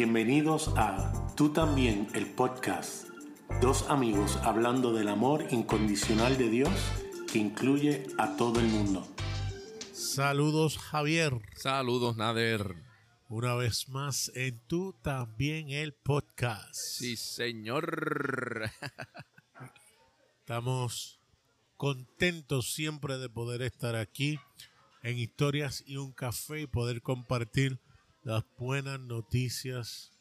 Bienvenidos a Tú también, el podcast. Dos amigos hablando del amor incondicional de Dios que incluye a todo el mundo. Saludos Javier. Saludos Nader. Una vez más en Tú también el podcast. Sí, señor. Estamos contentos siempre de poder estar aquí en Historias y un Café y poder compartir las buenas noticias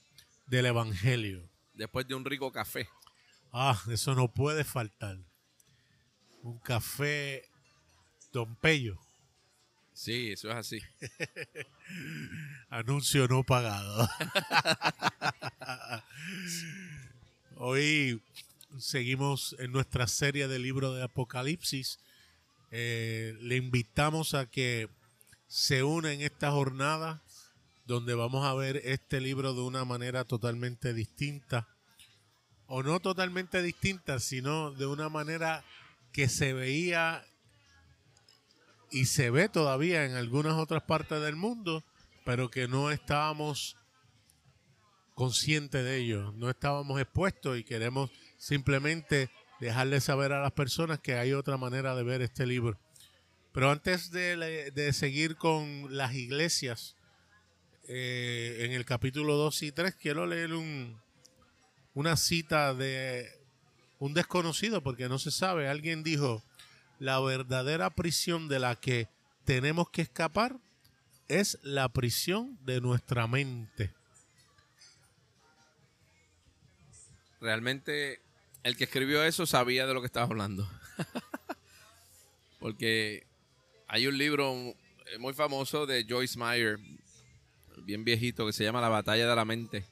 del Evangelio. Después de un rico café. Ah, eso no puede faltar. Un café Don Pello. Sí, eso es así. Anuncio no pagado. Hoy seguimos en nuestra serie de libro de Apocalipsis. Eh, le invitamos a que se una en esta jornada donde vamos a ver este libro de una manera totalmente distinta. O no totalmente distinta, sino de una manera que se veía y se ve todavía en algunas otras partes del mundo, pero que no estábamos conscientes de ello, no estábamos expuestos y queremos simplemente dejarle saber a las personas que hay otra manera de ver este libro. Pero antes de, de seguir con las iglesias, eh, en el capítulo 2 y 3, quiero leer un, una cita de un desconocido, porque no se sabe. Alguien dijo, la verdadera prisión de la que tenemos que escapar es la prisión de nuestra mente. Realmente el que escribió eso sabía de lo que estaba hablando. Porque hay un libro muy famoso de Joyce Meyer, bien viejito, que se llama La batalla de la mente.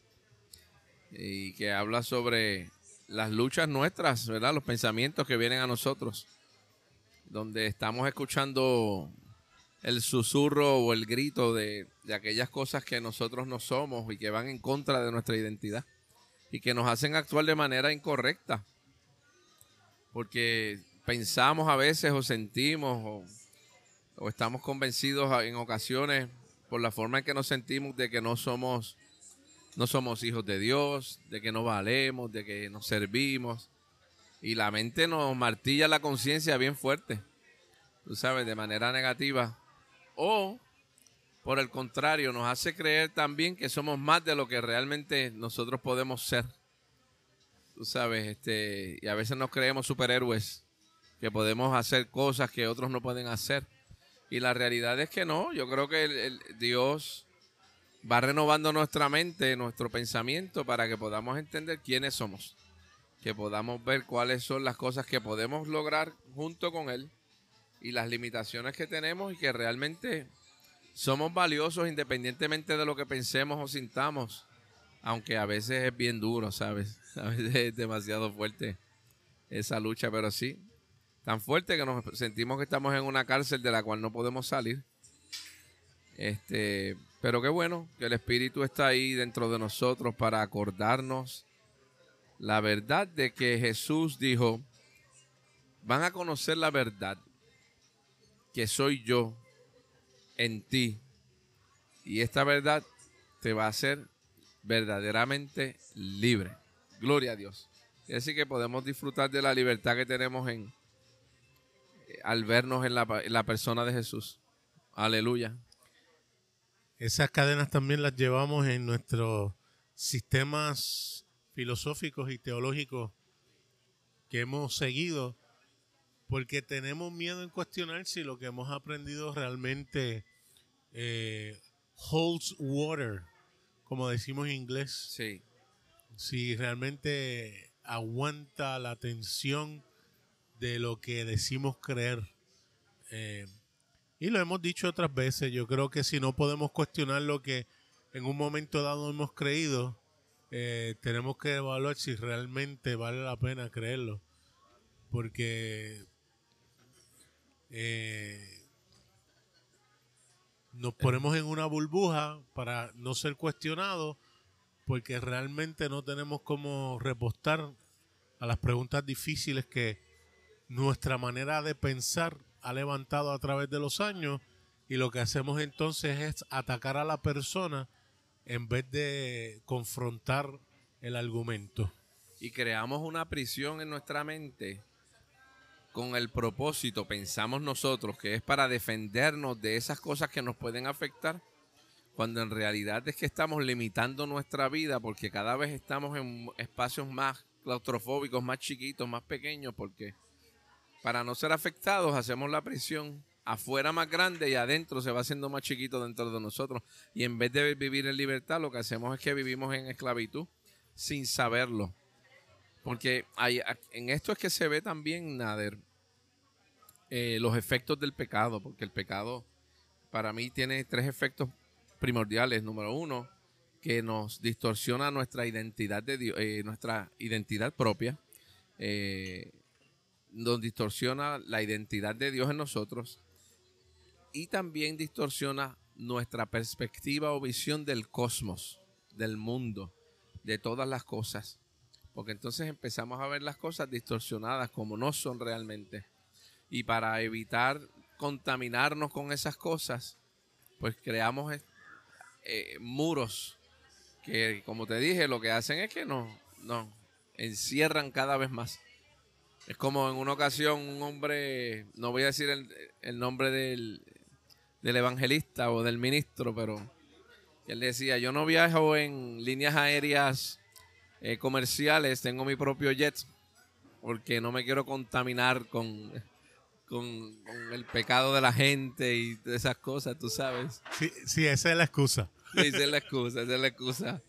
Y que habla sobre las luchas nuestras, ¿verdad? Los pensamientos que vienen a nosotros. Donde estamos escuchando el susurro o el grito de, de aquellas cosas que nosotros no somos y que van en contra de nuestra identidad y que nos hacen actuar de manera incorrecta. Porque pensamos a veces o sentimos o, o, estamos convencidos en ocasiones por la forma en que nos sentimos de que no somos no somos hijos de Dios, de que no valemos, de que nos servimos. Y la mente nos martilla la conciencia bien fuerte, tú sabes, de manera negativa. O, por el contrario, nos hace creer también que somos más de lo que realmente nosotros podemos ser. Tú sabes, este, y a veces nos creemos superhéroes, que podemos hacer cosas que otros no pueden hacer. Y la realidad es que no, yo creo que el, Dios va renovando nuestra mente, nuestro pensamiento, para que podamos entender quiénes somos, que podamos ver cuáles son las cosas que podemos lograr junto con Él y las limitaciones que tenemos y que realmente somos valiosos independientemente de lo que pensemos o sintamos, aunque a veces es bien duro, ¿sabes? A veces es demasiado fuerte esa lucha, pero sí, tan fuerte que nos sentimos que estamos en una cárcel de la cual no podemos salir. Este, pero qué bueno que el Espíritu está ahí dentro de nosotros para acordarnos la verdad de que Jesús dijo, van a conocer la verdad, que soy yo en ti. Y esta verdad te va a hacer verdaderamente libre. Gloria a Dios. Así que podemos disfrutar de la libertad que tenemos en al vernos en la, en la persona de Jesús. Aleluya. Esas cadenas también las llevamos en nuestros sistemas filosóficos y teológicos que hemos seguido porque tenemos miedo en cuestionar si lo que hemos aprendido realmente eh, holds water, como decimos en inglés. Sí. Si realmente aguanta la tensión de lo que decimos creer. Eh, y lo hemos dicho otras veces, yo creo que si no podemos cuestionar lo que en un momento dado hemos creído, eh, tenemos que evaluar si realmente vale la pena creerlo. Porque eh, nos ponemos en una burbuja para no ser cuestionados porque realmente no tenemos cómo repostar a las preguntas difíciles que nuestra manera de pensar ha levantado a través de los años y lo que hacemos entonces es atacar a la persona en vez de confrontar el argumento. Y creamos una prisión en nuestra mente con el propósito, pensamos nosotros, que es para defendernos de esas cosas que nos pueden afectar, cuando en realidad es que estamos limitando nuestra vida porque cada vez estamos en espacios más claustrofóbicos, más chiquitos, más pequeños, porque para no ser afectados hacemos la prisión afuera más grande y adentro se va haciendo más chiquito dentro de nosotros. Y en vez de vivir en libertad, lo que hacemos es que vivimos en esclavitud sin saberlo. Porque hay, en esto es que se ve también, Nader, eh, los efectos del pecado, porque el pecado para mí tiene tres efectos primordiales. Número uno, que nos distorsiona nuestra identidad de Dios, eh, nuestra identidad propia, eh, nos distorsiona la identidad de Dios en nosotros y también distorsiona nuestra perspectiva o visión del cosmos, del mundo, de todas las cosas. Porque entonces empezamos a ver las cosas distorsionadas como no son realmente. Y para evitar contaminarnos con esas cosas, pues creamos eh, muros que, como te dije, lo que hacen es que nos, nos encierran cada vez más. Es como en una ocasión un hombre, no voy a decir el nombre del, del evangelista o del ministro, pero él decía, yo no viajo en líneas aéreas eh, comerciales, tengo mi propio jet, porque no me quiero contaminar con, con, el pecado de la gente y esas cosas, tú sabes. Sí, sí, esa es la excusa. esa es la excusa, esa es la excusa.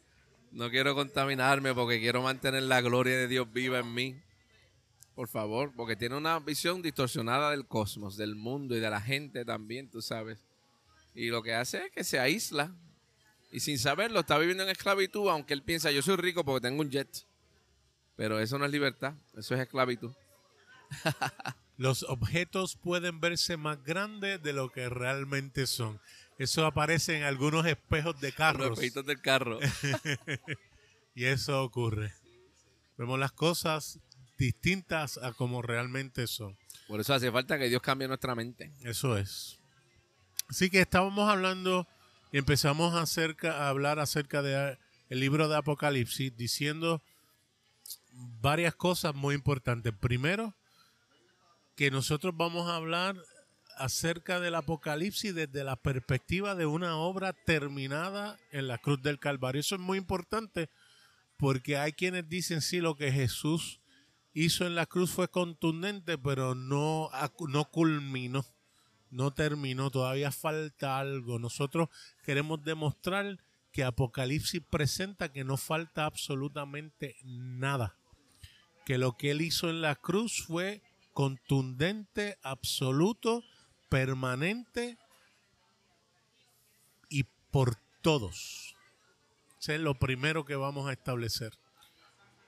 No quiero contaminarme porque quiero mantener la gloria de Dios viva en mí. Por favor, porque tiene una visión distorsionada del cosmos, del mundo y de la gente también, tú sabes. Y lo que hace es que se aísla. Y sin saberlo, está viviendo en esclavitud, aunque él piensa, yo soy rico porque tengo un jet. Pero eso no es libertad, eso es esclavitud. Los objetos pueden verse más grandes de lo que realmente son. Eso aparece en algunos espejos de carros. Los espejitos del carro. y eso ocurre. Vemos las cosas distintas a como realmente son. Por eso hace falta que Dios cambie nuestra mente. Eso es. Así que estábamos hablando y empezamos acerca, a hablar acerca del el libro de Apocalipsis, diciendo varias cosas muy importantes. Primero, que nosotros vamos a hablar acerca del Apocalipsis desde la perspectiva de una obra terminada en la cruz del Calvario. Eso es muy importante porque hay quienes dicen sí, lo que Jesús hizo en la cruz fue contundente, pero no, no culminó no terminó, todavía falta algo. Nosotros queremos demostrar que Apocalipsis presenta que no falta absolutamente nada. Que lo que él hizo en la cruz fue contundente, absoluto, permanente y por todos. Ese es lo primero que vamos a establecer.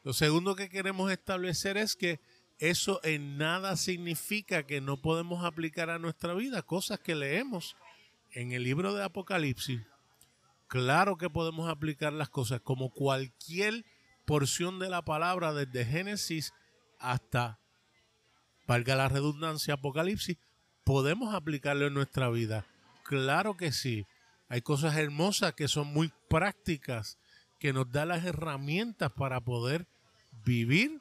Lo segundo que queremos establecer es que eso en nada significa que no podemos aplicar a nuestra vida cosas que leemos en el libro de Apocalipsis. Claro que podemos aplicar las cosas como cualquier porción de la palabra desde Génesis hasta, valga la redundancia, Apocalipsis, podemos aplicarlo en nuestra vida. Claro que sí. Hay cosas hermosas que son muy prácticas, que nos da las herramientas para poder vivir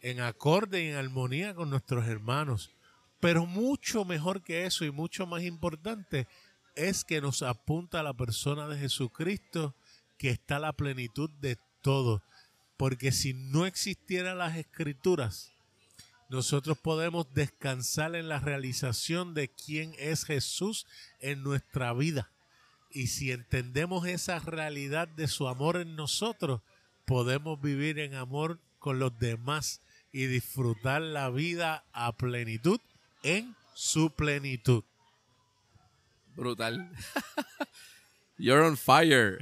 en acorde y en armonía con nuestros hermanos. Pero mucho mejor que eso y mucho más importante es que nos apunta a la persona de Jesucristo que está la plenitud de todo. Porque si no existieran las escrituras, nosotros podemos descansar en la realización de quién es Jesús en nuestra vida. Y si entendemos esa realidad de su amor en nosotros, podemos vivir en amor con los demás y disfrutar la vida a plenitud en su plenitud. Brutal. You're on fire.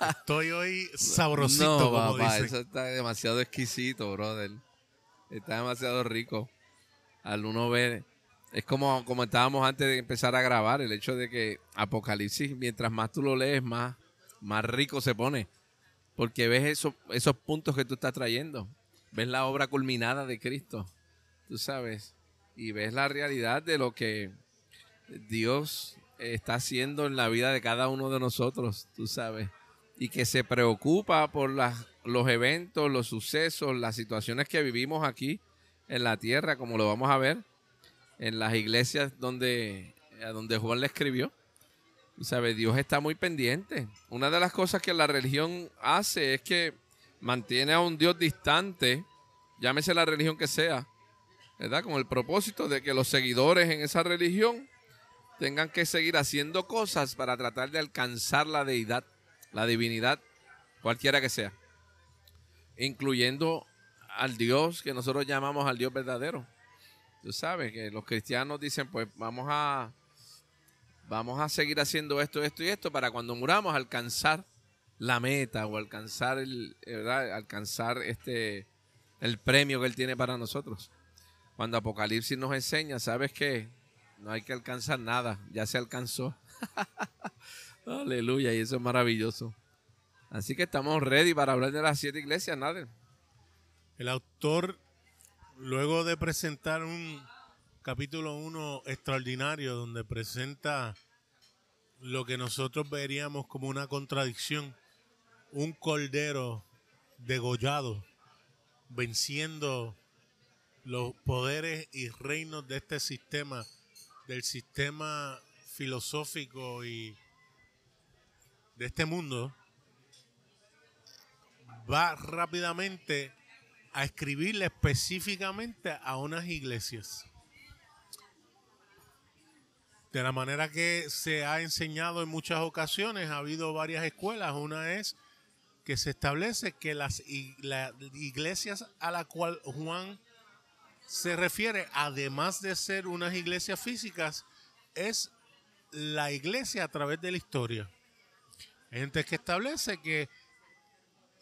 Estoy hoy sabrosito, no, como papá, Eso está demasiado exquisito, brother. Está demasiado rico. Al uno ver, es como comentábamos antes de empezar a grabar, el hecho de que Apocalipsis, mientras más tú lo lees, más, más rico se pone. Porque ves eso, esos puntos que tú estás trayendo ves la obra culminada de Cristo, tú sabes, y ves la realidad de lo que Dios está haciendo en la vida de cada uno de nosotros, tú sabes. y que se preocupa por las, los eventos, los sucesos, las situaciones que vivimos aquí en la tierra, como lo vamos a ver en las iglesias donde, a donde Juan le escribió. ¿Sabe? Dios está muy pendiente. Una de las cosas que la religión hace es que mantiene a un Dios distante, llámese la religión que sea, ¿verdad? Con el propósito de que los seguidores en esa religión tengan que seguir haciendo cosas para tratar de alcanzar la deidad, la divinidad, cualquiera que sea, incluyendo al Dios que nosotros llamamos al Dios verdadero. Tú sabes que los cristianos dicen, pues vamos a vamos a seguir haciendo esto, esto y esto para cuando muramos alcanzar la meta o alcanzar el, alcanzar este el premio que él tiene para nosotros. Cuando Apocalipsis nos enseña, ¿sabes qué? No hay que alcanzar nada, ya se alcanzó. Aleluya, y eso es maravilloso. Así que estamos ready para hablar de las siete iglesias, Nader. El autor, luego de presentar un capítulo 1 extraordinario donde presenta lo que nosotros veríamos como una contradicción, un cordero degollado, venciendo los poderes y reinos de este sistema, del sistema filosófico y de este mundo, va rápidamente a escribirle específicamente a unas iglesias. De la manera que se ha enseñado en muchas ocasiones, ha habido varias escuelas. Una es que se establece que las, iglesias a la cual Juan se refiere, además de ser unas iglesias físicas, es la iglesia a través de la historia. Hay gente que establece que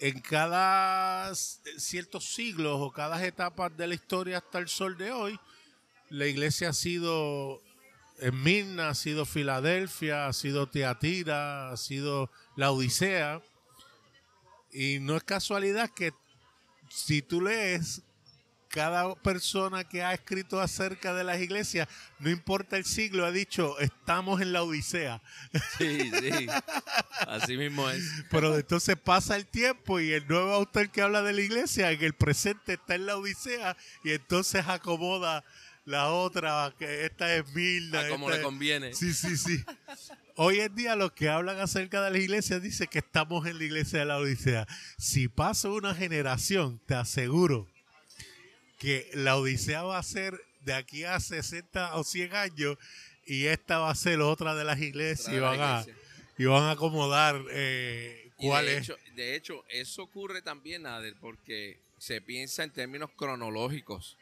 en cada ciertos siglos o cada etapa de la historia hasta el sol de hoy, la iglesia ha sido en Mirna, ha sido Filadelfia, ha sido Teatira, ha sido la Odisea. Y no es casualidad que si tú lees cada persona que ha escrito acerca de las iglesias, no importa el siglo, ha dicho, estamos en la Odisea. Sí, sí. Así mismo es. Pero entonces pasa el tiempo y el nuevo autor que habla de la iglesia en el presente está en la Odisea y entonces acomoda la otra, que esta es Milna. como le conviene. Sí, sí, sí. Hoy en día los que hablan acerca de la iglesia dicen que estamos en la iglesia de la Odisea. Si pasa una generación, te aseguro que la Odisea va a ser de aquí a 60 o 100 años y esta va a ser otra de las iglesias y van, a, y van a acomodar eh, cuál de es. Hecho, de hecho, eso ocurre también, Nader, porque se piensa en términos cronológicos.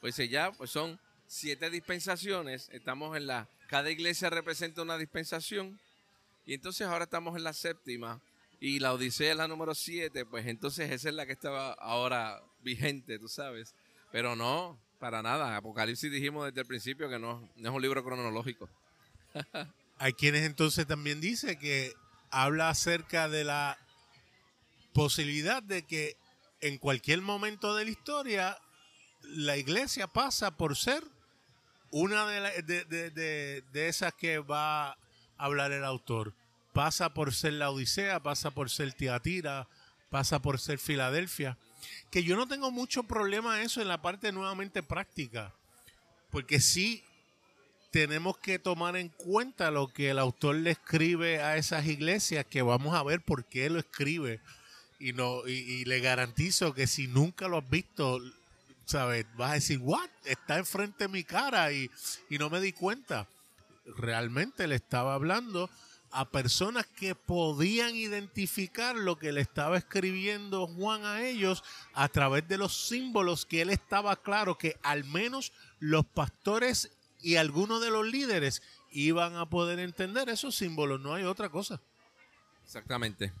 Pues ya pues son siete dispensaciones, estamos en la... Cada iglesia representa una dispensación y entonces ahora estamos en la séptima y la Odisea es la número siete, pues entonces esa es la que estaba ahora vigente, tú sabes. Pero no, para nada. Apocalipsis dijimos desde el principio que no, es un libro cronológico. Hay quienes entonces también dicen que habla acerca de la posibilidad de que en cualquier momento de la historia la iglesia pasa por ser una de, de, de esas que va a hablar el autor. Pasa por ser la Odisea, pasa por ser Tiatira, pasa por ser Filadelfia que yo no tengo mucho problema eso en la parte nuevamente práctica, porque sí tenemos que tomar en cuenta lo que el autor le escribe a esas iglesias, que vamos a ver por qué lo escribe. Y, no, y, le garantizo que si nunca lo has visto, ¿sabes? Vas a decir, ¿what? Está enfrente de mi cara y, y no me di cuenta. Realmente le estaba hablando a personas que podían identificar lo que le estaba escribiendo Juan a ellos a través de los símbolos que él estaba claro que al menos los pastores y algunos de los líderes iban a poder entender esos símbolos, no hay otra cosa. Exactamente.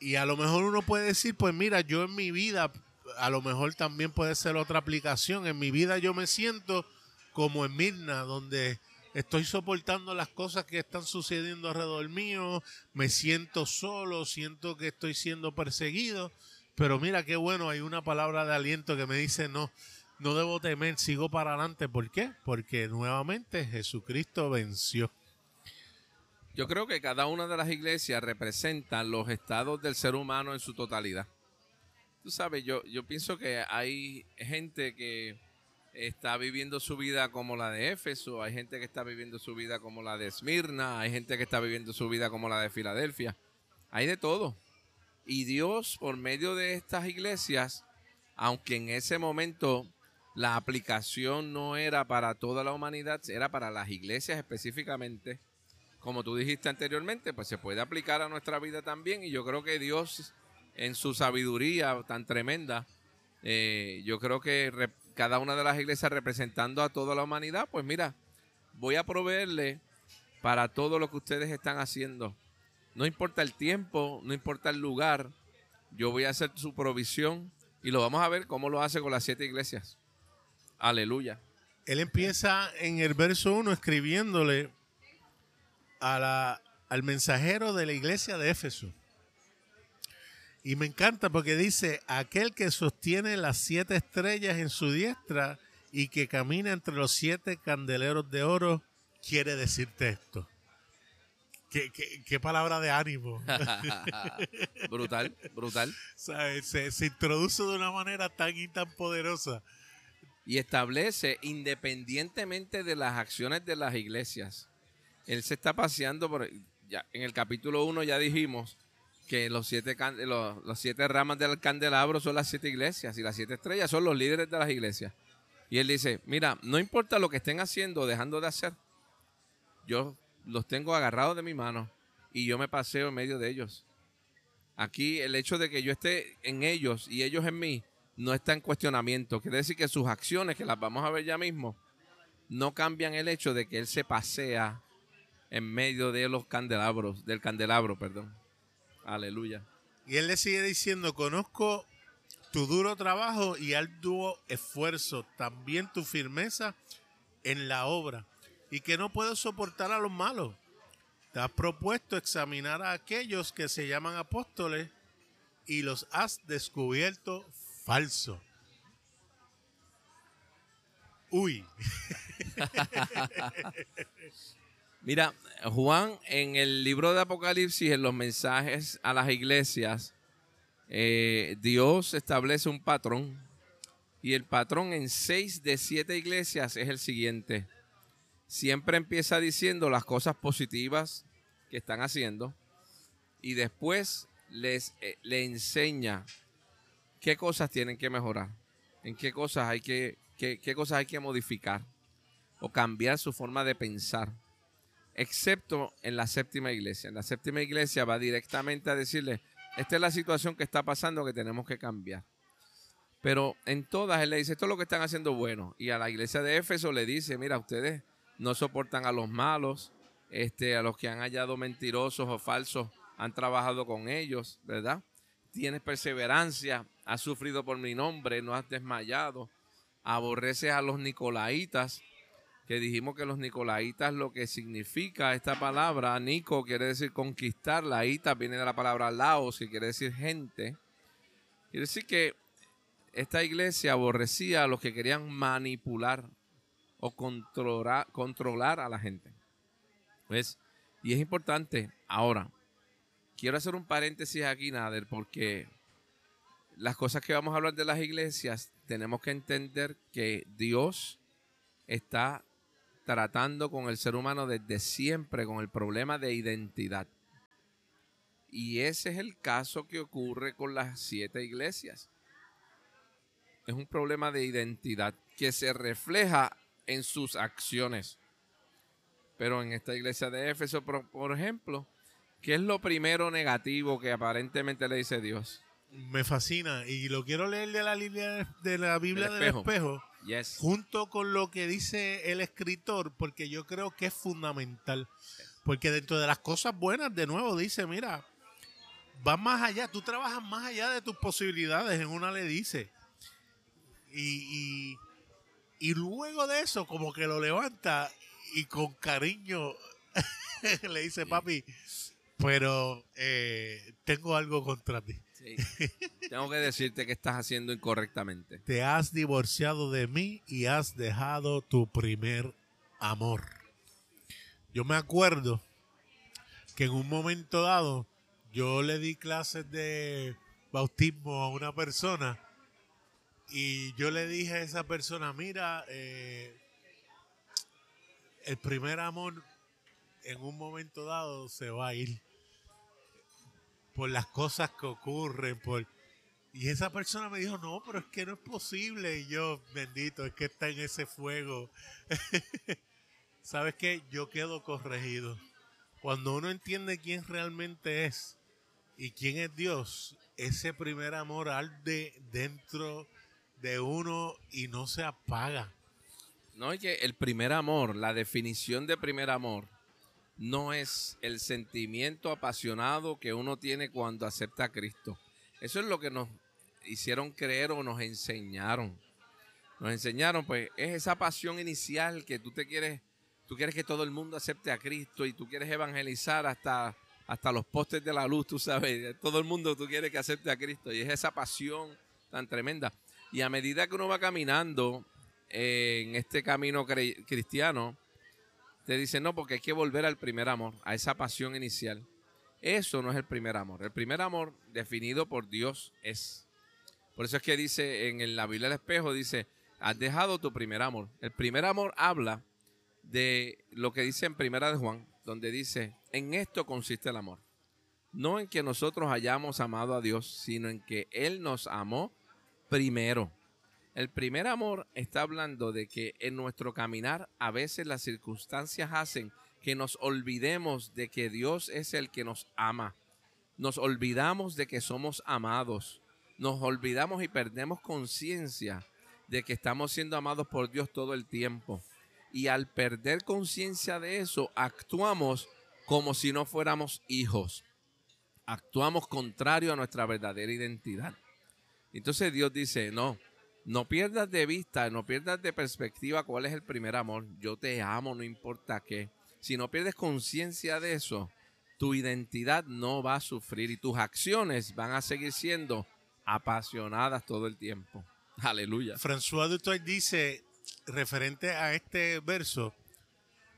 Y a lo mejor uno puede decir, pues mira, yo en mi vida, a lo mejor también puede ser otra aplicación, en mi vida yo me siento como en Mirna, donde estoy soportando las cosas que están sucediendo alrededor mío, me siento solo, siento que estoy siendo perseguido, pero mira qué bueno, hay una palabra de aliento que me dice, no, no debo temer, sigo para adelante. ¿Por qué? Porque nuevamente Jesucristo venció. Yo creo que cada una de las iglesias representa los estados del ser humano en su totalidad. Tú sabes, yo, yo pienso que hay gente que está viviendo su vida como la de Éfeso, hay gente que está viviendo su vida como la de Esmirna, hay gente que está viviendo su vida como la de Filadelfia. Hay de todo. Y Dios, por medio de estas iglesias, aunque en ese momento la aplicación no era para toda la humanidad, era para las iglesias específicamente, como tú dijiste anteriormente, pues se puede aplicar a nuestra vida también. Y yo creo que Dios, en su sabiduría tan tremenda, eh, yo creo que cada una de las iglesias representando a toda la humanidad, pues mira, voy a proveerle para todo lo que ustedes están haciendo. No importa el tiempo, no importa el lugar, yo voy a hacer su provisión y lo vamos a ver cómo lo hace con las siete iglesias. Aleluya. Él empieza en el verso 1 escribiéndole al mensajero de la iglesia de Éfeso. Y me encanta porque dice, aquel que sostiene las siete estrellas en su diestra y que camina entre los siete candeleros de oro, quiere decirte esto. Qué, palabra de ánimo. brutal, brutal. Se, se introduce de una manera tan y tan poderosa. Y establece, independientemente de las acciones de las iglesias, él se está paseando por... Ya, en el capítulo 1 ya dijimos que los siete, los, siete ramas del candelabro son las siete iglesias y las siete estrellas son los líderes de las iglesias. Y él dice, mira, no importa lo que estén haciendo o dejando de hacer, yo los tengo agarrados de mi mano y yo me paseo en medio de ellos. Aquí el hecho de que yo esté en ellos y ellos en mí no está en cuestionamiento. Quiere decir que sus acciones, que las vamos a ver ya mismo, no cambian el hecho de que él se pasea en medio de los candelabros, del candelabro, perdón. Aleluya. Y él le sigue diciendo, conozco tu duro trabajo y arduo esfuerzo, también tu firmeza en la obra, y que no puedo soportar a los malos. Te has propuesto examinar a aquellos que se llaman apóstoles y los has descubierto falso. Uy. Mira, Juan, en el libro de Apocalipsis, en los mensajes a las iglesias, eh, Dios establece un patrón. Y el patrón en seis de siete iglesias es el siguiente. Siempre empieza diciendo las cosas positivas que están haciendo y después les eh, le enseña qué cosas tienen que mejorar, en qué cosas hay que, qué cosas hay que modificar o cambiar su forma de pensar excepto en la séptima iglesia. En la séptima iglesia va directamente a decirle, esta es la situación que está pasando que tenemos que cambiar. Pero en todas él le dice, esto es lo que están haciendo bueno. Y a la iglesia de Éfeso le dice, mira, ustedes no soportan a los malos, este, a los que han hallado mentirosos o falsos, han trabajado con ellos, ¿verdad? Tienes perseverancia, has sufrido por mi nombre, no has desmayado, aborreces a los nicolaitas, que dijimos que los nicolaitas lo que significa esta palabra, Nico quiere decir conquistar, la ita viene de la palabra laos, que quiere decir gente. Quiere decir que esta iglesia aborrecía a los que querían manipular o controlar, controlar a la gente. Pues, y es importante, ahora, quiero hacer un paréntesis aquí, Nader, porque las cosas que vamos a hablar de las iglesias, tenemos que entender que Dios está tratando con el ser humano desde siempre con el problema de identidad. Y ese es el caso que ocurre con las siete iglesias. Es un problema de identidad que se refleja en sus acciones. Pero en esta iglesia de Éfeso, por, ejemplo, ¿qué es lo primero negativo que aparentemente le dice Dios? Me fascina y lo quiero leer de la, de la Biblia del espejo Junto con lo que dice el escritor, porque yo creo que es fundamental. Porque dentro de las cosas buenas, de nuevo, dice, mira, va más allá, tú trabajas más allá de tus posibilidades, en una le dice. Y, y, luego de eso, como que lo levanta y con cariño le dice, papi, pero eh, tengo algo contra ti. Tengo que decirte que estás haciendo incorrectamente. Te has divorciado de mí y has dejado tu primer amor. Yo me acuerdo que en un momento dado yo le di clases de bautismo a una persona y yo le dije a esa persona, mira, eh, el primer amor en un momento dado se va a ir por las cosas que ocurren, por... Y esa persona me dijo, no, pero es que no es posible. Y yo, bendito, es que está en ese fuego. ¿Sabes qué? Yo quedo corregido. Cuando uno entiende quién realmente es y quién es Dios, ese primer amor arde dentro de uno y no se apaga. No, es que el primer amor, la definición de primer amor, no es el sentimiento apasionado que uno tiene cuando acepta a Cristo. Eso es lo que nos hicieron creer o nos enseñaron. Nos enseñaron, pues, es esa pasión inicial que tú te quieres, tú quieres que todo el mundo acepte a Cristo y tú quieres evangelizar hasta, hasta los postes de la luz, tú sabes, todo el mundo tú quieres que acepte a Cristo y es esa pasión tan tremenda. Y a medida que uno va caminando en este camino cristiano, te dice, no, porque hay que volver al primer amor, a esa pasión inicial. Eso no es el primer amor. El primer amor definido por Dios es. Por eso es que dice en la Biblia del espejo, dice, has dejado tu primer amor. El primer amor habla de lo que dice en Primera de Juan, donde dice, en esto consiste el amor. No en que nosotros hayamos amado a Dios, sino en que Él nos amó primero. El primer amor está hablando de que en nuestro caminar a veces las circunstancias hacen que nos olvidemos de que Dios es el que nos ama. Nos olvidamos de que somos amados. Nos olvidamos y perdemos conciencia de que estamos siendo amados por Dios todo el tiempo. Y al perder conciencia de eso, actuamos como si no fuéramos hijos. Actuamos contrario a nuestra verdadera identidad. Entonces Dios dice, no, no pierdas de vista, no pierdas de perspectiva cuál es el primer amor. Yo te amo, no importa qué. Si no pierdes conciencia de eso, tu identidad no va a sufrir y tus acciones van a seguir siendo apasionadas todo el tiempo. Aleluya. François Dutoy dice, referente a este verso,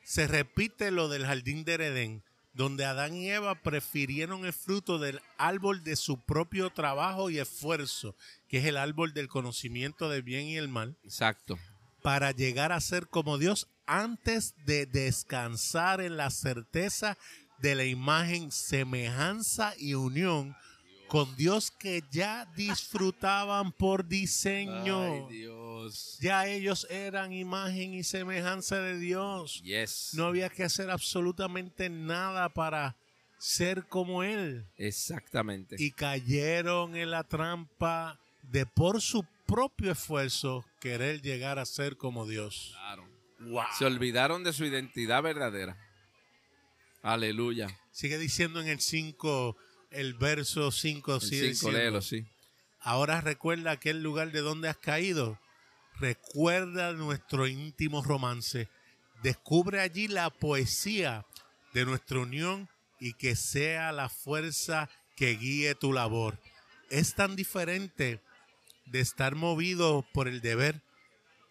se repite lo del jardín de Edén donde Adán y Eva prefirieron el fruto del árbol de su propio trabajo y esfuerzo, que es el árbol del conocimiento del bien y el mal. Exacto. Para llegar a ser como Dios antes de descansar en la certeza de la imagen, semejanza y unión con Dios que ya disfrutaban por diseño. Ay, Dios. Ya ellos eran imagen y semejanza de Dios. Yes. No había que hacer absolutamente nada para ser como Él. Exactamente. Y cayeron en la trampa de por su propio esfuerzo querer llegar a ser como Dios. Claro. Se olvidaron de su identidad verdadera. Aleluya. Sigue diciendo en el 5 el verso 5 sigue sí. Ahora recuerda aquel lugar de donde has caído. Recuerda nuestro íntimo romance. Descubre allí la poesía de nuestra unión y que sea la fuerza que guíe tu labor. Es tan diferente de estar movido por el deber.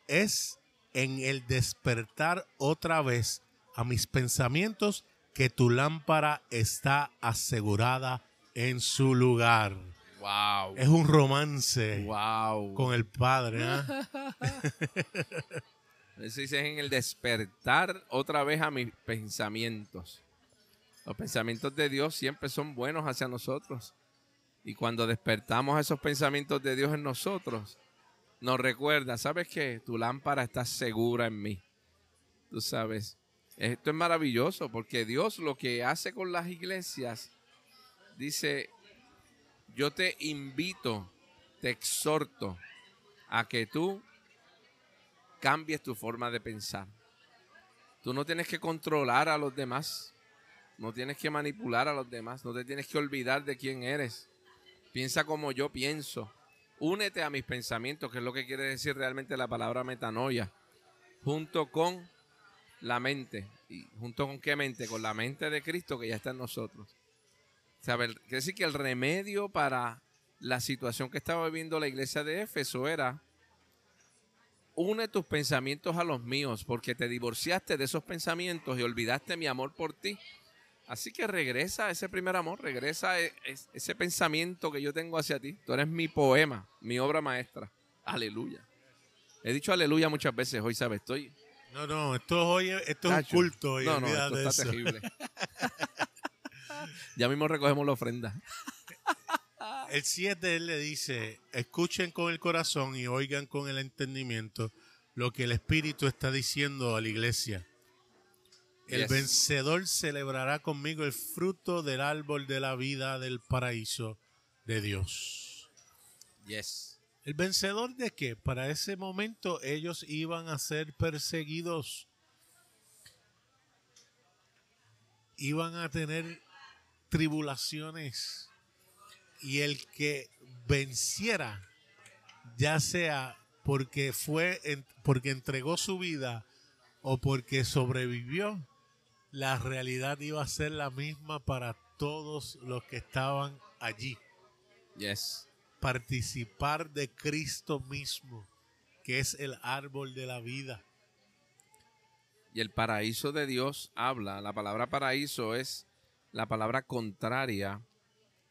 Es en el despertar otra vez a mis pensamientos que tu lámpara está asegurada en su lugar. Wow. Es un romance wow. con el Padre. ¿ah? Eso dice en el despertar otra vez a mis pensamientos. Los pensamientos de Dios siempre son buenos hacia nosotros. Y cuando despertamos esos pensamientos de Dios en nosotros, nos recuerda, ¿sabes qué? Tu lámpara está segura en mí. Tú sabes. Esto es maravilloso porque Dios lo que hace con las iglesias dice, yo te invito, te exhorto a que tú cambies tu forma de pensar. Tú no tienes que controlar a los demás, no tienes que manipular a los demás, no te tienes que olvidar de quién eres. Piensa como yo pienso. Únete a mis pensamientos, que es lo que quiere decir realmente la palabra metanoia, junto con la mente. ¿Y junto con qué mente? Con la mente de Cristo que ya está en nosotros. Quiere decir que el remedio para la situación que estaba viviendo la iglesia de Éfeso era une tus pensamientos a los míos, porque te divorciaste de esos pensamientos y olvidaste mi amor por ti. Así que regresa a ese primer amor, regresa a e- es- ese pensamiento que yo tengo hacia ti. Tú eres mi poema, mi obra maestra. Aleluya. He dicho aleluya muchas veces hoy, ¿sabes? Estoy. No, no, esto, hoy, esto es un culto. hoy, no, no, esto está eso. terrible. ya mismo recogemos la ofrenda. El 7 él le dice, escuchen con el corazón y oigan con el entendimiento lo que el Espíritu está diciendo a la iglesia. El Yes. vencedor celebrará conmigo el fruto del árbol de la vida del paraíso de Dios. Yes. ¿El vencedor de qué? Para ese momento ellos iban a ser perseguidos. Iban a tener tribulaciones. Y el que venciera, ya sea porque fue porque entregó su vida o porque sobrevivió, la realidad iba a ser la misma para todos los que estaban allí Yes. participar de Cristo mismo, que es el árbol de la vida. Y el paraíso de Dios habla, la palabra paraíso es la palabra contraria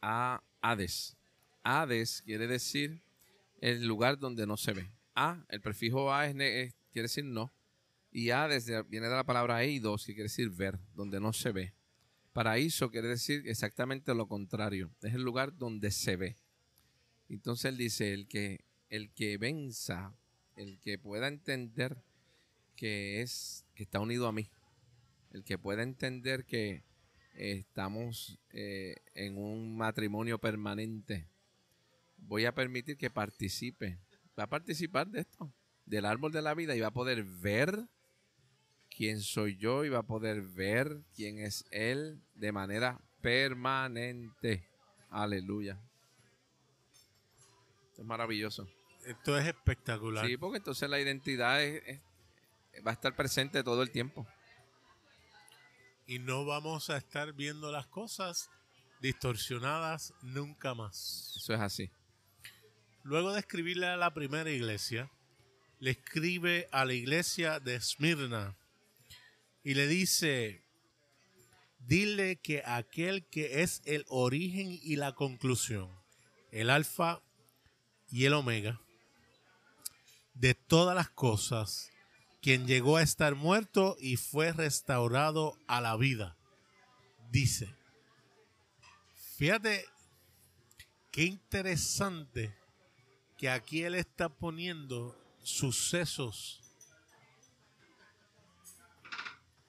a Hades. Hades quiere decir el lugar donde no se ve. A, el prefijo A es, quiere decir no. Y Hades de- viene de la palabra eidos, que quiere decir ver, donde no se ve. Paraíso quiere decir exactamente lo contrario. Es el lugar donde se ve. Entonces él dice, el que, el que venza, el que pueda entender que es que está unido a mí, el que pueda entender que estamos eh, en un matrimonio permanente, voy a permitir que participe, va a participar de esto, del árbol de la vida y va a poder ver quién soy yo y va a poder ver quién es él de manera permanente. Aleluya. Esto es maravilloso. Esto es espectacular. Sí, porque entonces la identidad es- es- va a estar presente todo el tiempo. Y no vamos a estar viendo las cosas distorsionadas nunca más. Eso es así. Luego de escribirle a la primera iglesia, le escribe a la iglesia de Esmirna y le dice, dile que aquel que es el origen y la conclusión, el alfa y el omega, de todas las cosas, quien llegó a estar muerto y fue restaurado a la vida, dice, fíjate qué interesante que aquí él está poniendo sucesos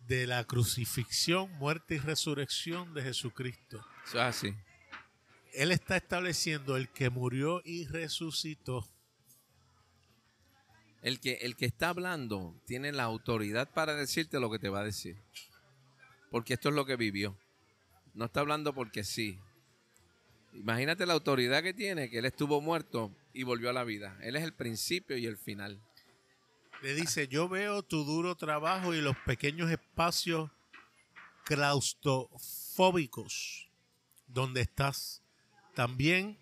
de la crucifixión, muerte y resurrección de Jesucristo. Eso es así. Él está estableciendo el que murió y resucitó. El que, el que está hablando tiene la autoridad para decirte lo que te va a decir. Porque esto es lo que vivió. No está hablando porque sí. Imagínate la autoridad que tiene, que él estuvo muerto y volvió a la vida. Él es el principio y el final. Le dice, yo veo tu duro trabajo y los pequeños espacios claustrofóbicos donde estás. También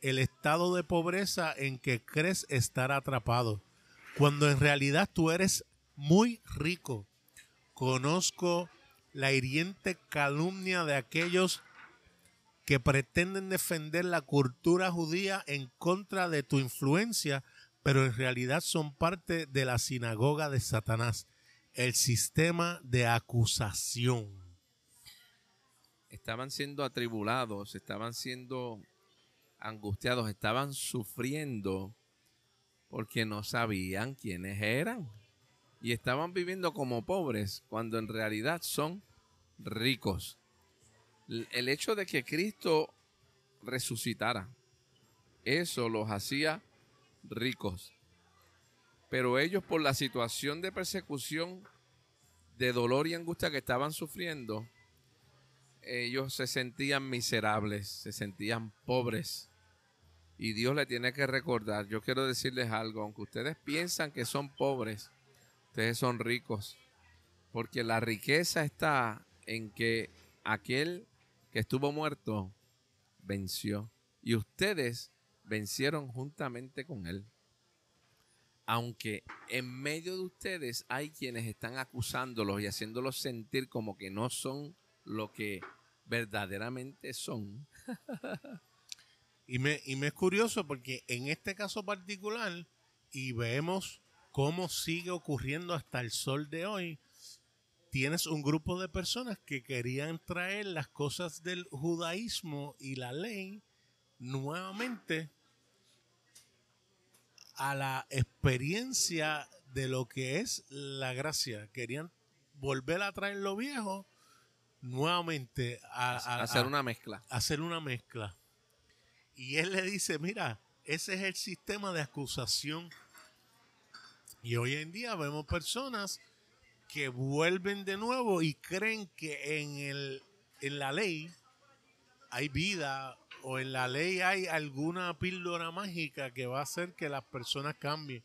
el estado de pobreza en que crees estar atrapado, cuando en realidad tú eres muy rico. Conozco la hiriente calumnia de aquellos que pretenden defender la cultura judía en contra de tu influencia, pero en realidad son parte de la sinagoga de Satanás, el sistema de acusación. Estaban siendo atribulados, estaban siendo angustiados, estaban sufriendo porque no sabían quiénes eran. Y estaban viviendo como pobres cuando en realidad son ricos. El hecho de que Cristo resucitara, eso los hacía ricos. Pero ellos por la situación de persecución, de dolor y angustia que estaban sufriendo, ellos se sentían miserables, se sentían pobres. Y Dios le tiene que recordar, yo quiero decirles algo, aunque ustedes piensan que son pobres, ustedes son ricos. Porque la riqueza está en que aquel que estuvo muerto venció. Y ustedes vencieron juntamente con él. Aunque en medio de ustedes hay quienes están acusándolos y haciéndolos sentir como que no son lo que verdaderamente son. Y me, y me es curioso porque en este caso particular, y vemos cómo sigue ocurriendo hasta el sol de hoy, tienes un grupo de personas que querían traer las cosas del judaísmo y la ley nuevamente a la experiencia de lo que es la gracia. Querían volver a traer lo viejo nuevamente a, a- hacer una mezcla. a hacer una mezcla. Y él le dice, mira, ese es el sistema de acusación. Y hoy en día vemos personas que vuelven de nuevo y creen que en, el, en la ley hay vida o en la ley hay alguna píldora mágica que va a hacer que las personas cambien.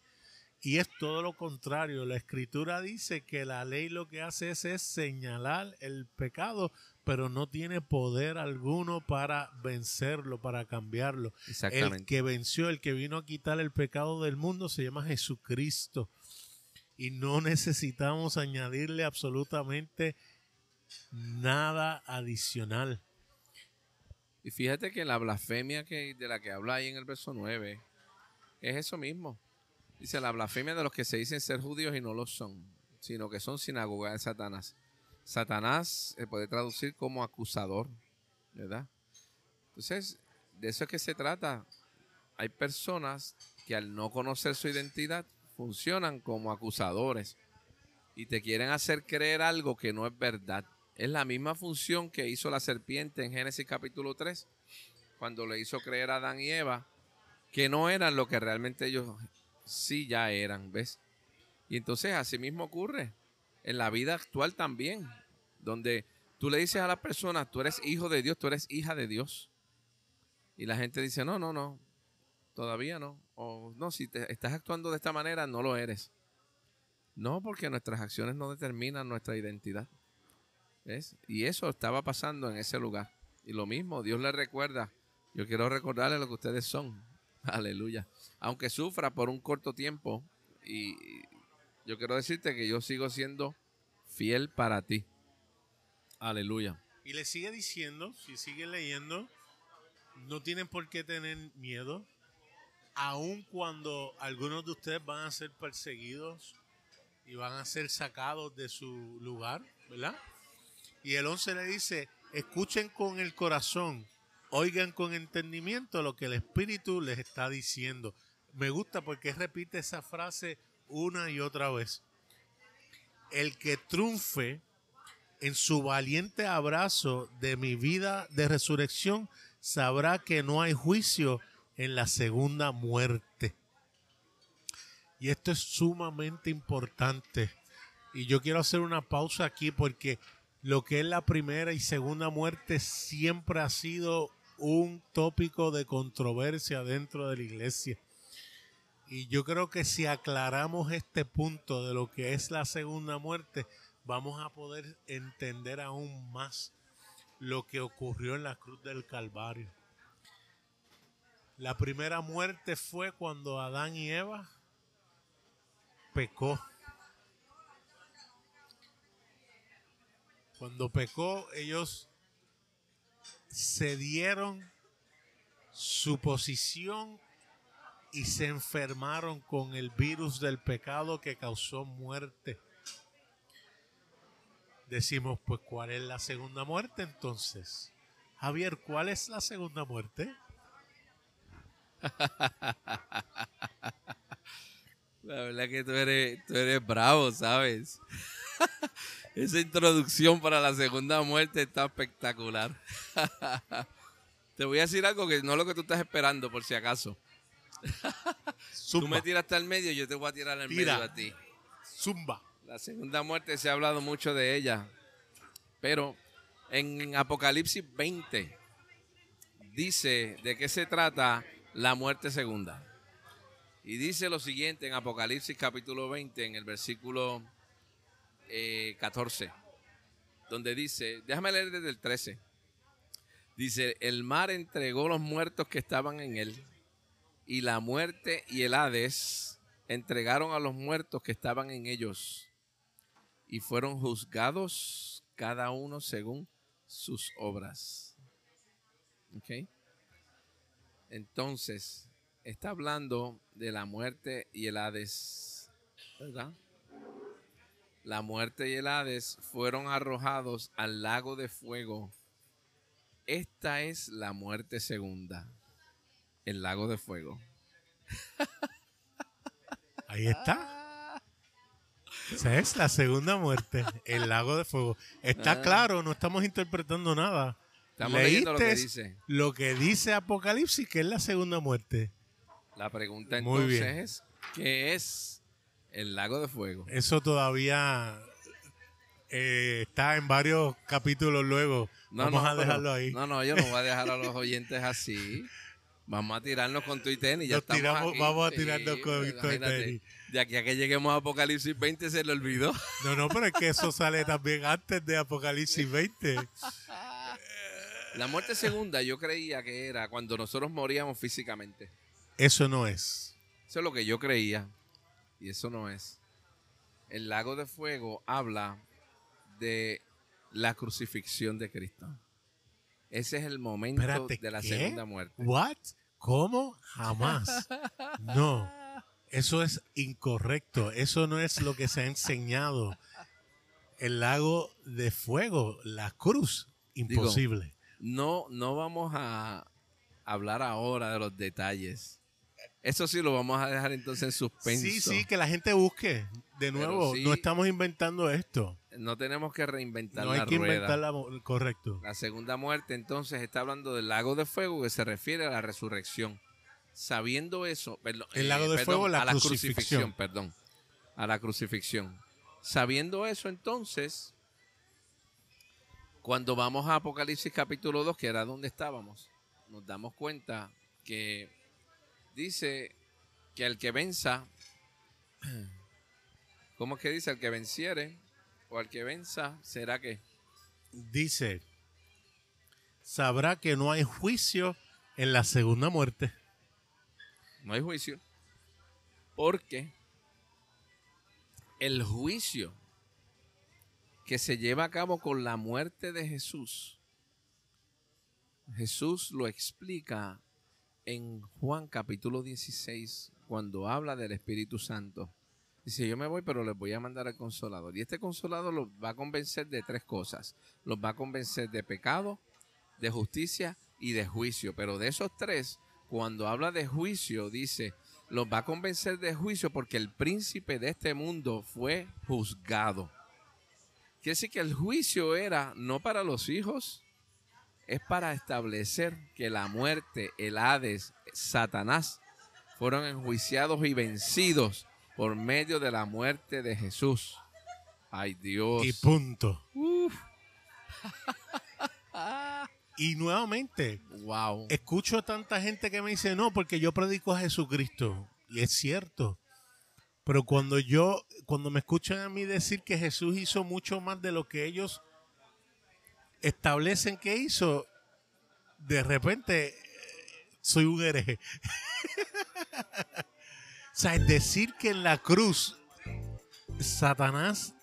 Y es todo lo contrario. La escritura dice que la ley lo que hace es, es señalar el pecado, pero no tiene poder alguno para vencerlo, para cambiarlo. El Exactamente. que venció, el que vino a quitar el pecado del mundo se llama Jesucristo. Y no necesitamos añadirle absolutamente nada adicional. Y fíjate que la blasfemia que, de la que habla ahí en el verso 9 es eso mismo. Dice la blasfemia de los que se dicen ser judíos y no lo son, sino que son sinagoga de Satanás. Satanás se puede traducir como acusador, ¿verdad? Entonces, de eso es que se trata. Hay personas que al no conocer su identidad funcionan como acusadores y te quieren hacer creer algo que no es verdad. Es la misma función que hizo la serpiente en Génesis capítulo 3, cuando le hizo creer a Adán y Eva que no eran lo que realmente ellos sí ya eran, ¿ves? Y entonces así mismo ocurre en la vida actual también, donde tú le dices a las personas, tú eres hijo de Dios, tú eres hija de Dios. Y la gente dice, no, no, no, todavía no. O no, si te estás actuando de esta manera, no lo eres. No, porque nuestras acciones no determinan nuestra identidad. ¿Ves? Y eso estaba pasando en ese lugar. Y lo mismo, Dios le recuerda, yo quiero recordarle lo que ustedes son. Aleluya. Aunque sufra por un corto tiempo, y yo quiero decirte que yo sigo siendo fiel para ti. Aleluya. Y le sigue diciendo, si sigue leyendo, no tienen por qué tener miedo, aun cuando algunos de ustedes van a ser perseguidos y van a ser sacados de su lugar, ¿verdad? Y el 11 le dice, escuchen con el corazón, oigan con entendimiento lo que el Espíritu les está diciendo. Me gusta porque repite esa frase una y otra vez. El que triunfe en su valiente abrazo de mi vida de resurrección, sabrá que no hay juicio en la segunda muerte. Y esto es sumamente importante. Y yo quiero hacer una pausa aquí porque lo que es la primera y segunda muerte siempre ha sido un tópico de controversia dentro de la iglesia. Y yo creo que si aclaramos este punto de lo que es la segunda muerte, vamos a poder entender aún más lo que ocurrió en la cruz del Calvario. La primera muerte fue cuando Adán y Eva pecó. Cuando pecó, ellos cedieron su posición y se enfermaron con el virus del pecado que causó muerte. Decimos, pues, ¿cuál es la segunda muerte entonces? Javier, ¿cuál es la segunda muerte? La verdad que tú eres, tú eres bravo, ¿sabes? Esa introducción para la segunda muerte está espectacular. Te voy a decir algo que no es lo que tú estás esperando, por si acaso. Tú me tiraste al medio, yo te voy a tirar al Tira. medio a ti. Zumba. La segunda muerte se ha hablado mucho de ella, pero en Apocalipsis 20 dice de qué se trata la muerte segunda. Y dice lo siguiente en Apocalipsis capítulo 20, en el versículo eh, 14, donde dice, déjame leer desde el 13. Dice, el mar entregó los muertos que estaban en él, y la muerte y el Hades entregaron a los muertos que estaban en ellos, y fueron juzgados cada uno según sus obras. Entonces, está hablando de la muerte y el Hades, ¿verdad? La muerte y el Hades fueron arrojados al lago de fuego. Esta es la muerte segunda, el lago de fuego. Ahí está. Esa es la segunda muerte, el lago de fuego. Está Ah. claro, no estamos interpretando nada. Estamos leyendo lo que Leíste dice. lo que dice Apocalipsis, que es la segunda muerte. La pregunta Muy entonces bien. es, ¿qué es el lago de fuego? Eso todavía eh, está en varios capítulos luego. Vamos a pero- dejarlo ahí. No, no, yo no voy a dejar a los oyentes así. Vamos a tirarnos con tu y tenis. Ya Nos estamos tiramos- aquí. vamos a Sí, tirarnos con tu y tenis. De aquí a que lleguemos a Apocalipsis 20 se le olvidó. No, no, pero es que eso sale también antes de Apocalipsis 20. La muerte segunda yo creía que era cuando nosotros moríamos físicamente. Eso no es. Eso es lo que yo creía. Y eso no es. El lago de fuego habla de la crucifixión de Cristo. Ese es el momento Espérate, de la ¿qué? segunda muerte. ¿What? ¿Cómo? Jamás. No. Eso es incorrecto. Eso no es lo que se ha enseñado. El lago de fuego, la cruz, imposible. No, no vamos a hablar ahora de los detalles. Eso sí lo vamos a dejar entonces en suspenso. sí, sí, que la gente busque. De nuevo, sí- no estamos inventando esto. No tenemos que reinventar No hay la que rueda. inventar la... mo- Correcto. La segunda muerte entonces está hablando del lago de fuego que se refiere a la resurrección. Sabiendo eso, perdón, El lago de perdón, fuego, la a la crucifixión. crucifixión, perdón, a la crucifixión. Sabiendo eso entonces, cuando vamos a Apocalipsis capítulo 2, que era donde estábamos, nos damos cuenta que dice que el que venza, ¿cómo es que dice? El que venciere o el que venza será que Dice, sabrá que no hay juicio en la segunda muerte. No hay juicio. Porque el juicio que se lleva a cabo con la muerte de Jesús, Jesús lo explica en Juan capítulo 16, cuando habla del Espíritu Santo. Dice, yo me voy, pero les voy a mandar al consolador. Y este consolador los va a convencer de tres cosas. Los va a convencer de pecado, de justicia y de juicio. Pero de esos tres, cuando habla de juicio, dice, los va a convencer de juicio porque el príncipe de este mundo fue juzgado. Quiere decir que el juicio era no para los hijos, es para establecer que la muerte, el Hades, Satanás, fueron enjuiciados y vencidos por medio de la muerte de Jesús. Ay Dios. Y punto. y nuevamente, wow. escucho tanta gente que me dice, no, porque yo predico a Jesucristo. Y es cierto. Pero cuando yo, cuando me escuchan a mí decir que Jesús hizo mucho más de lo que ellos establecen que hizo, de repente soy un hereje. o sea, es decir que en la cruz Satanás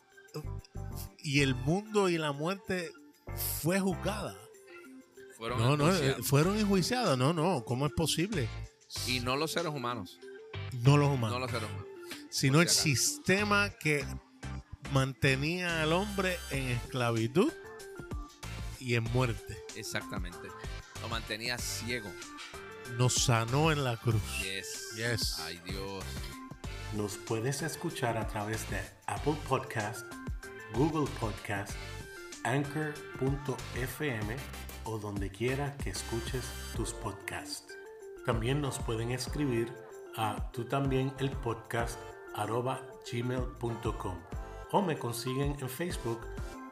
y el mundo y la muerte fue juzgada. Fueron No, no, eh, enjuiciados. fueron enjuiciados. No, no, ¿cómo es posible? y no los seres humanos. No los humanos, No los seres humanos. sino el sistema que mantenía al hombre en esclavitud y en muerte. Exactamente. Lo mantenía ciego. Nos sanó en la cruz. Yes. Yes. Ay Dios. Nos puedes escuchar a través de Apple Podcast, Google Podcast, Anchor.fm o donde quiera que escuches tus podcasts. También nos pueden escribir a tú también el podcast arroba gmail.com o me consiguen en Facebook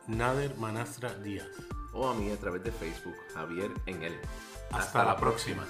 Nader Manastra Díaz. O a mí a través de Facebook, Javier en él. Hasta la próxima.